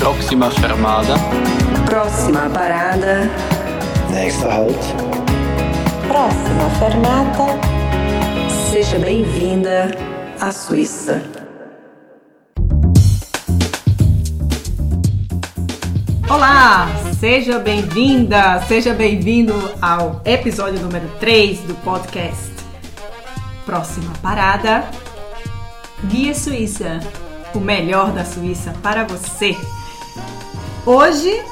Próxima fermada. Próxima parada. Nächster Halt. Próxima fermata. Seja bem-vinda à Suíça. Olá, seja bem-vinda, seja bem-vindo ao episódio número 3 do podcast. Próxima parada, Guia Suíça. O melhor da Suíça para você. Hoje,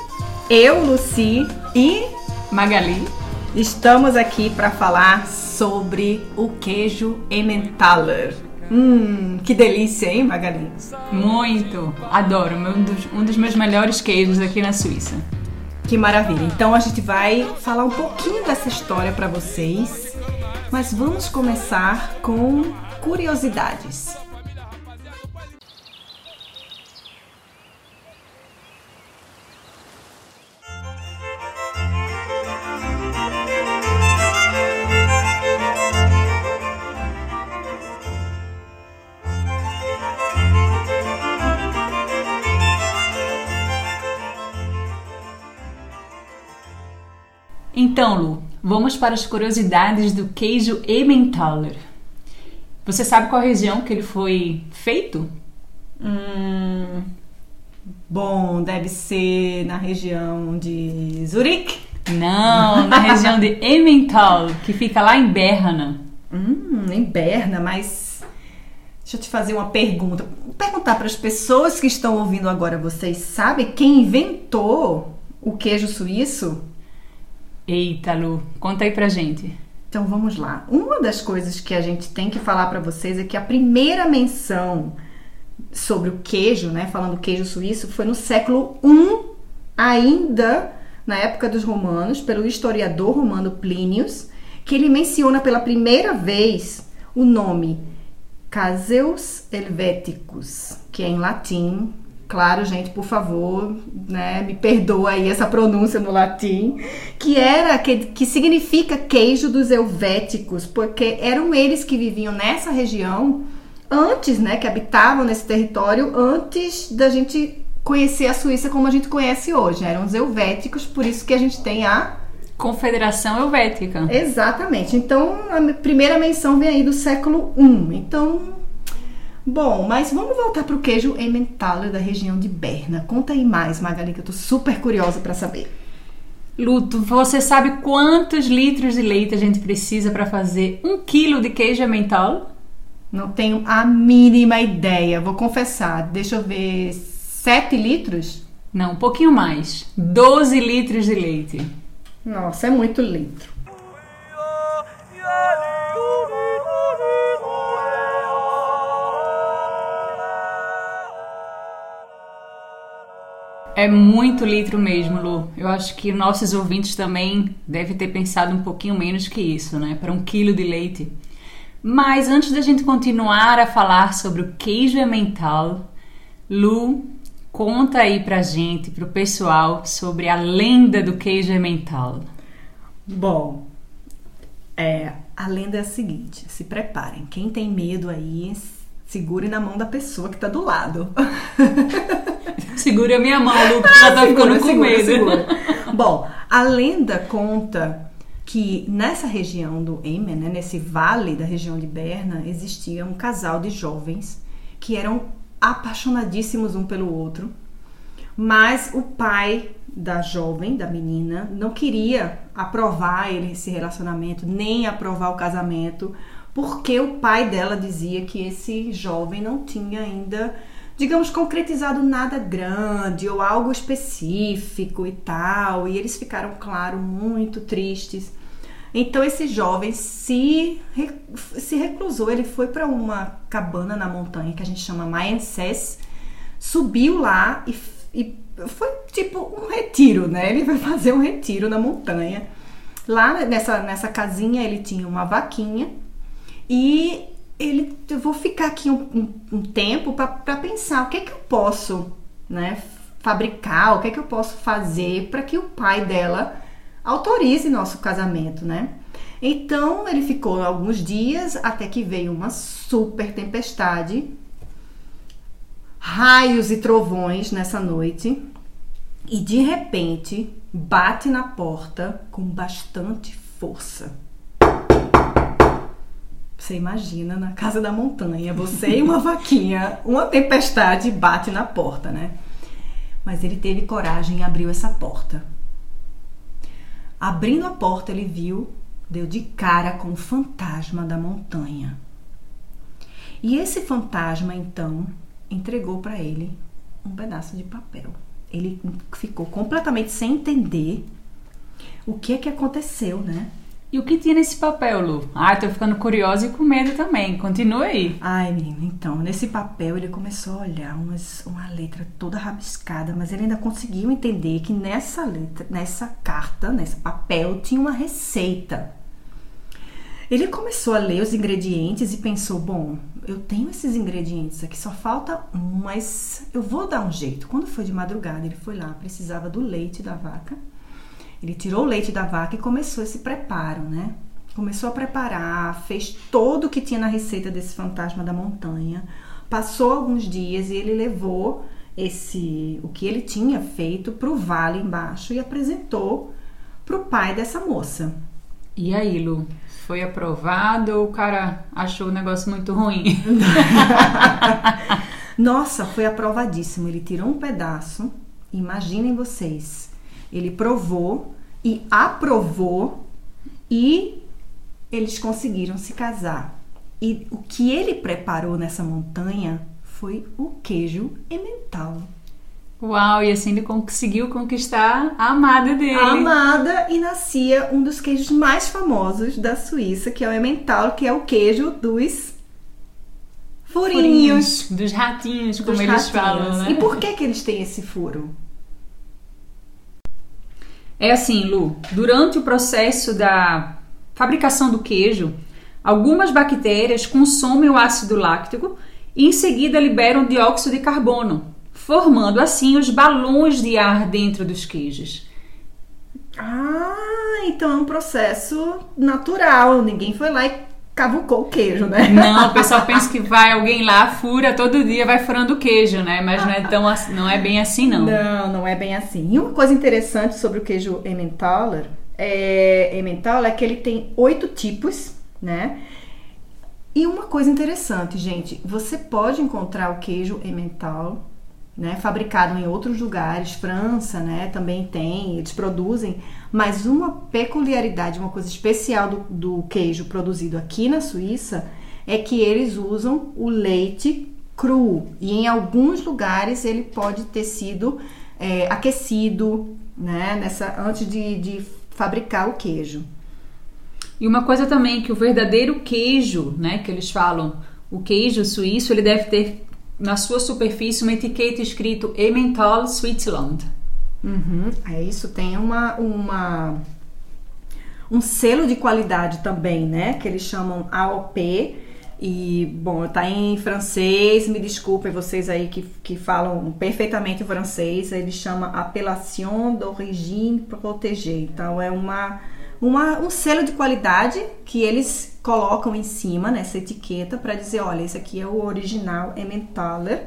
eu, Luci e Magali. estamos aqui para falar sobre o queijo Emmentaler. Hum, que delícia, hein, Magali? Muito. Adoro. Um dos, um dos meus melhores queijos aqui na Suíça. Que maravilha. Então a gente vai falar um pouquinho dessa história para vocês, mas vamos começar com curiosidades. Então, Lu, vamos para as curiosidades do queijo Emmentaler. Você sabe qual região que ele foi feito? Hum, bom, deve ser na região de Zurique. Não, na região de Emmental, que fica lá em Berna. Hum, em Berna, mas deixa eu te fazer uma pergunta. Vou perguntar para as pessoas que estão ouvindo agora, vocês sabem quem inventou o queijo suíço? Eita, Lu, conta aí pra gente. Então vamos lá. Uma das coisas que a gente tem que falar para vocês é que a primeira menção sobre o queijo, né, falando queijo suíço, foi no século I, ainda na época dos romanos, pelo historiador romano Plínios, que ele menciona pela primeira vez o nome Caseus Helveticus, que é em latim. Claro, gente, por favor, né, me perdoa aí essa pronúncia no latim, que era que, que significa queijo dos helvéticos, porque eram eles que viviam nessa região antes, né, que habitavam nesse território antes da gente conhecer a Suíça como a gente conhece hoje. Eram os helvéticos, por isso que a gente tem a Confederação Helvética. Exatamente. Então, a primeira menção vem aí do século I. Então, bom, mas vamos voltar para o queijo Emmentaler da região de Berna. Conta aí mais, Magali, que eu tô super curiosa para saber. Luto, você sabe quantos litros de leite a gente precisa para fazer um quilo de queijo Emmental? Não tenho a mínima ideia, vou confessar. Deixa eu ver, 7 litros? Não, um pouquinho mais. 12 litros de leite. Nossa, é muito litro. É muito litro mesmo, Lu. Eu acho que nossos ouvintes também devem ter pensado um pouquinho menos que isso, né? Para um quilo de leite. Mas antes da gente continuar a falar sobre o queijo emmental, Lu, conta aí pra gente, pro pessoal, sobre a lenda do queijo emmental. Bom, é, a lenda é a seguinte: se preparem. Quem tem medo aí, segure na mão da pessoa que tá do lado. Segura a minha mão, Lu, que já tá ficando com Segura, medo. segura. Bom, a lenda conta que nessa região do Emmen, né, nesse vale da região de Berna, existia um casal de jovens que eram apaixonadíssimos um pelo outro, mas o pai da jovem, da menina, não queria aprovar esse relacionamento, nem aprovar o casamento, porque o pai dela dizia que esse jovem não tinha ainda, digamos, concretizado nada grande ou algo específico e tal, e eles ficaram, claro, muito tristes. Então esse jovem se, se reclusou, ele foi para uma cabana na montanha que a gente chama Mayenses, subiu lá e, e foi tipo um retiro, né? Ele vai fazer um retiro na montanha. Lá nessa, nessa casinha ele tinha uma vaquinha e ele, eu vou ficar aqui um, um- um tempo para pensar o que é que eu posso, né, fabricar, o que é que eu posso fazer para que o pai dela autorize nosso casamento, né? Então ele ficou alguns dias até que veio uma super tempestade. raios e trovões nessa noite e de repente bate na porta com bastante força. Você imagina na casa da montanha, você e uma vaquinha, uma tempestade bate na porta, né? Mas ele teve coragem e abriu essa porta. Abrindo a porta, ele viu, deu de cara com o fantasma da montanha. E esse fantasma então entregou para ele um pedaço de papel. Ele ficou completamente sem entender o que é que aconteceu, né? E o que tinha nesse papel, Lu? Ah, tô ficando curiosa e com medo também. Continua aí. Ai, menina, então, nesse papel ele começou a olhar umas, uma letra toda rabiscada, mas ele ainda conseguiu entender que nessa letra, nessa carta, nesse papel, tinha uma receita. Ele começou a ler os ingredientes e pensou: bom, eu tenho esses ingredientes aqui, só falta um, mas eu vou dar um jeito. Quando foi de madrugada, ele foi lá, precisava do leite da vaca ele tirou o leite da vaca e começou esse preparo, né? Começou a preparar, fez todo o que tinha na receita desse fantasma da montanha. Passou alguns dias e ele levou esse o que ele tinha feito para o vale embaixo e apresentou para o pai dessa moça. E aí, Lu? Foi aprovado ou o cara achou o negócio muito ruim? Nossa, foi aprovadíssimo. Ele tirou um pedaço. Imaginem vocês ele provou e aprovou e eles conseguiram se casar. E o que ele preparou nessa montanha foi o queijo emmental. Uau, e assim ele conseguiu conquistar a amada dele. A amada e nascia um dos queijos mais famosos da Suíça, que é o emmental, que é o queijo dos furinhos. furinhos dos ratinhos, como dos eles ratinhos. falam, né? E por que que eles têm esse furo? É assim, Lu, durante o processo da fabricação do queijo, algumas bactérias consomem o ácido láctico e em seguida liberam dióxido de carbono, formando assim os balões de ar dentro dos queijos. Ah, então é um processo natural. Ninguém foi lá e cavucou o queijo, né? Não, o pessoal pensa que vai alguém lá, fura todo dia, vai furando o queijo, né? Mas não é, tão, não é bem assim, não. Não, não é bem assim. E uma coisa interessante sobre o queijo Emmentaler é, Emmentaler é que ele tem oito tipos, né? E uma coisa interessante, gente, você pode encontrar o queijo Emmental né, fabricado em outros lugares, França, né, também tem, eles produzem, mas uma peculiaridade, uma coisa especial do, do queijo produzido aqui na Suíça é que eles usam o leite cru e em alguns lugares ele pode ter sido é, aquecido, né, nessa antes de, de fabricar o queijo. E uma coisa também que o verdadeiro queijo, né, que eles falam, o queijo suíço, ele deve ter na sua superfície uma etiqueta escrito Emmental Switzerland. Uhum, é isso, tem uma, uma um selo de qualidade também, né? Que eles chamam AOP. E, bom, tá em francês, me desculpem vocês aí que, que falam perfeitamente francês. Ele chama Appellation d'origine protégée. Então, é uma, uma, um selo de qualidade que eles colocam em cima nessa etiqueta para dizer, olha, esse aqui é o original Emmentaler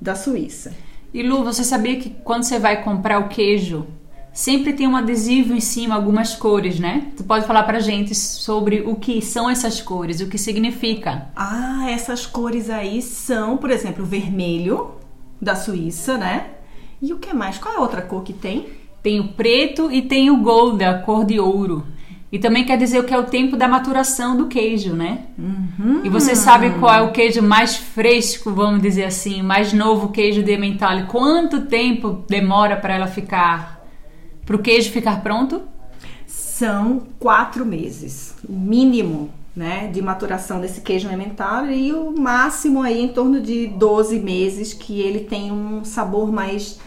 da Suíça. E Lu, você sabia que quando você vai comprar o queijo, sempre tem um adesivo em cima, algumas cores, né? Tu pode falar pra gente sobre o que são essas cores, o que significa? Ah, essas cores aí são, por exemplo, o vermelho da Suíça, né? E o que mais? Qual é a outra cor que tem? Tem o preto e tem o gold, a cor de ouro. E também quer dizer o que é o tempo da maturação do queijo, né? Uhum. E você sabe qual é o queijo mais fresco, vamos dizer assim, mais novo queijo de Emmental? Quanto tempo demora para ela ficar, para o queijo ficar pronto? São quatro meses, mínimo, né, de maturação desse queijo Emmental e o máximo aí em torno de 12 meses que ele tem um sabor mais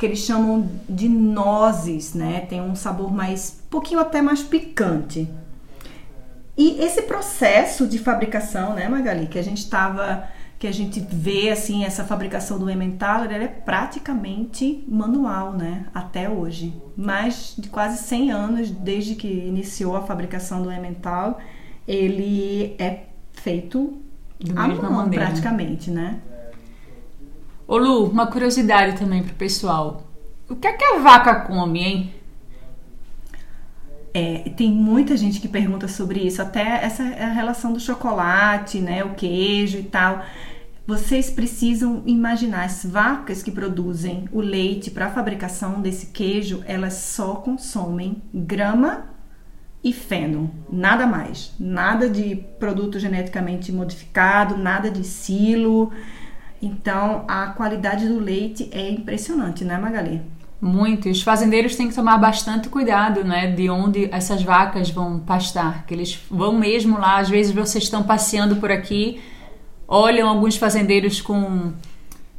que eles chamam de nozes, né? Tem um sabor mais, pouquinho até mais picante. E esse processo de fabricação, né, Magali, que a gente estava, que a gente vê assim essa fabricação do Emmentaler, ela é praticamente manual, né, até hoje. Mais de quase 100 anos desde que iniciou a fabricação do Emmental, ele é feito da mesma mão, maneira. praticamente, né? Ô Lu, uma curiosidade também pro pessoal. O que é que a vaca come, hein? É, tem muita gente que pergunta sobre isso, até essa relação do chocolate, né, o queijo e tal. Vocês precisam imaginar as vacas que produzem o leite para a fabricação desse queijo, elas só consomem grama e feno, nada mais, nada de produto geneticamente modificado, nada de silo. Então, a qualidade do leite é impressionante, né, Magali? Muito. E os fazendeiros têm que tomar bastante cuidado, né? De onde essas vacas vão pastar. Que eles vão mesmo lá. Às vezes vocês estão passeando por aqui, olham alguns fazendeiros com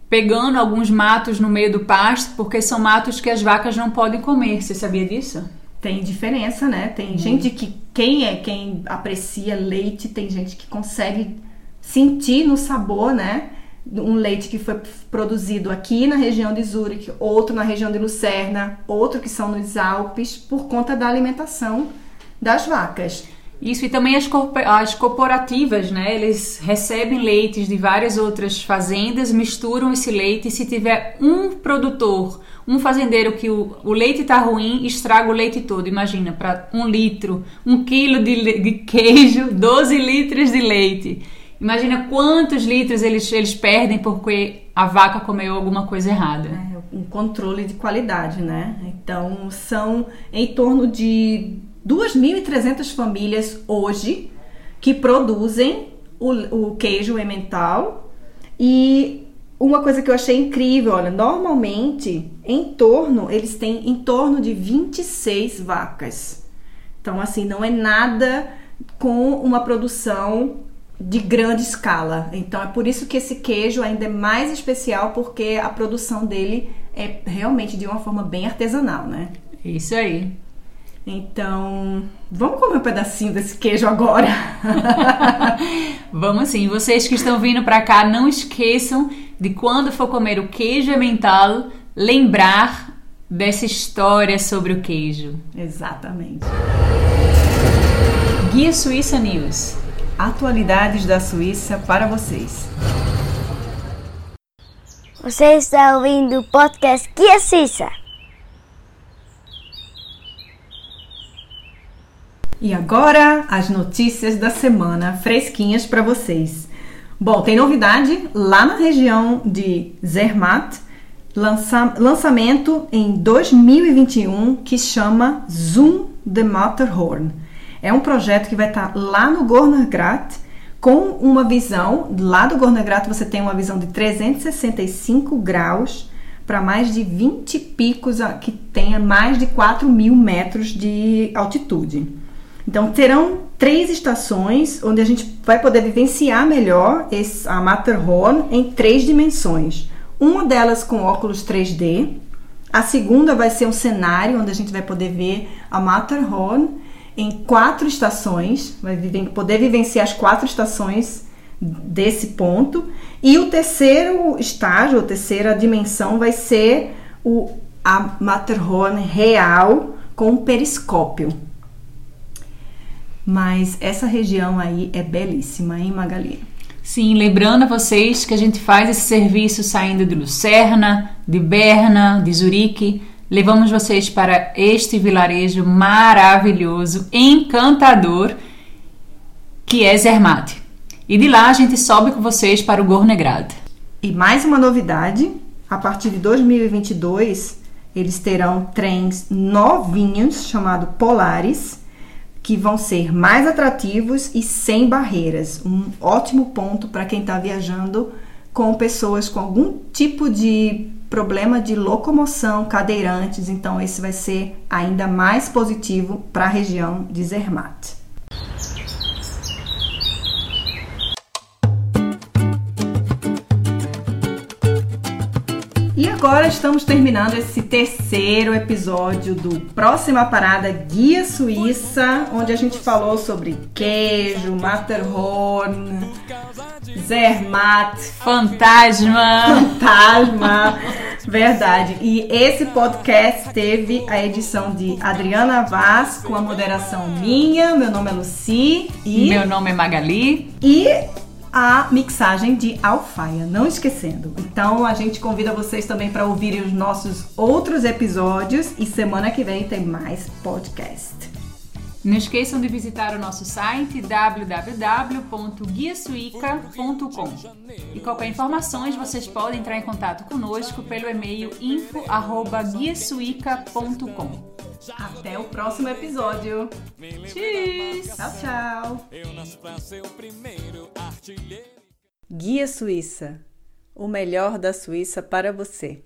pegando alguns matos no meio do pasto, porque são matos que as vacas não podem comer. Você sabia disso? Tem diferença, né? Tem hum. gente que quem é quem aprecia leite, tem gente que consegue sentir no sabor, né? Um leite que foi produzido aqui na região de Zurich, outro na região de Lucerna, outro que são nos Alpes, por conta da alimentação das vacas. Isso, e também as, as corporativas, né? Eles recebem leites de várias outras fazendas, misturam esse leite e se tiver um produtor, um fazendeiro que o, o leite está ruim, estraga o leite todo. Imagina, para um litro, um quilo de, de queijo, 12 litros de leite. Imagina quantos litros eles, eles perdem porque a vaca comeu alguma coisa errada. É, um controle de qualidade, né? Então, são em torno de 2.300 famílias hoje que produzem o, o queijo emmental e uma coisa que eu achei incrível, olha, normalmente em torno, eles têm em torno de 26 vacas. Então, assim, não é nada com uma produção de grande escala. Então é por isso que esse queijo ainda é mais especial porque a produção dele é realmente de uma forma bem artesanal, né? Isso aí. Então, vamos comer um pedacinho desse queijo agora. vamos sim. Vocês que estão vindo para cá, não esqueçam de quando for comer o queijo emmental, lembrar dessa história sobre o queijo. Exatamente. Guia Suíça News atualidades da Suíça para vocês. Você está ouvindo o podcast Guia Suíça. E agora as notícias da semana fresquinhas para vocês. Bom, tem novidade lá na região de Zermatt, lança, lançamento em 2021 que chama Zoom the Matterhorn. É um projeto que vai estar lá no Gornergrat com uma visão, lá do Gornergrat você tem uma visão de 365 graus para mais de 20 picos que tenha mais de 4 mil metros de altitude. Então terão três estações onde a gente vai poder vivenciar melhor esse, a Matterhorn em três dimensões. Uma delas com óculos 3D, a segunda vai ser um cenário onde a gente vai poder ver a Matterhorn em quatro estações, vai poder vivenciar as quatro estações desse ponto. E o terceiro estágio, a terceira dimensão, vai ser o, a Matterhorn real com periscópio. Mas essa região aí é belíssima, hein, Magali? Sim, lembrando a vocês que a gente faz esse serviço saindo de Lucerna, de Berna, de Zurique, levamos vocês para este vilarejo maravilhoso, encantador, que é Zermatt. E de lá a gente sobe com vocês para o Gornegrad. E mais uma novidade, a partir de 2022, eles terão trens novinhos chamados Polaris, que vão ser mais atrativos e sem barreiras. Um ótimo ponto para quem está viajando com pessoas com algum tipo de problema de locomoção, cadeirantes, então esse vai ser ainda mais positivo para a região de Zermatt. E agora estamos terminando esse terceiro episódio do Próxima Parada Guia Suíça, onde a gente falou sobre queijo, Matterhorn, Zermatt, Fantasma. Fantasma. Verdade. E esse podcast teve a edição de Adriana Vaz, com a moderação minha. Meu nome é Luci. E. Meu nome é Magali. E a mixagem de Alfaia, não esquecendo. Então a gente convida vocês também para ouvirem os nossos outros episódios e semana que vem tem mais podcast. Não esqueçam de visitar o nosso site www.guiasuica.com. E qualquer informações vocês podem entrar em contato conosco pelo e-mail info@guiasuica.com. Até o próximo episódio. Tchau, tchau. Guia Suíça. O melhor da Suíça para você.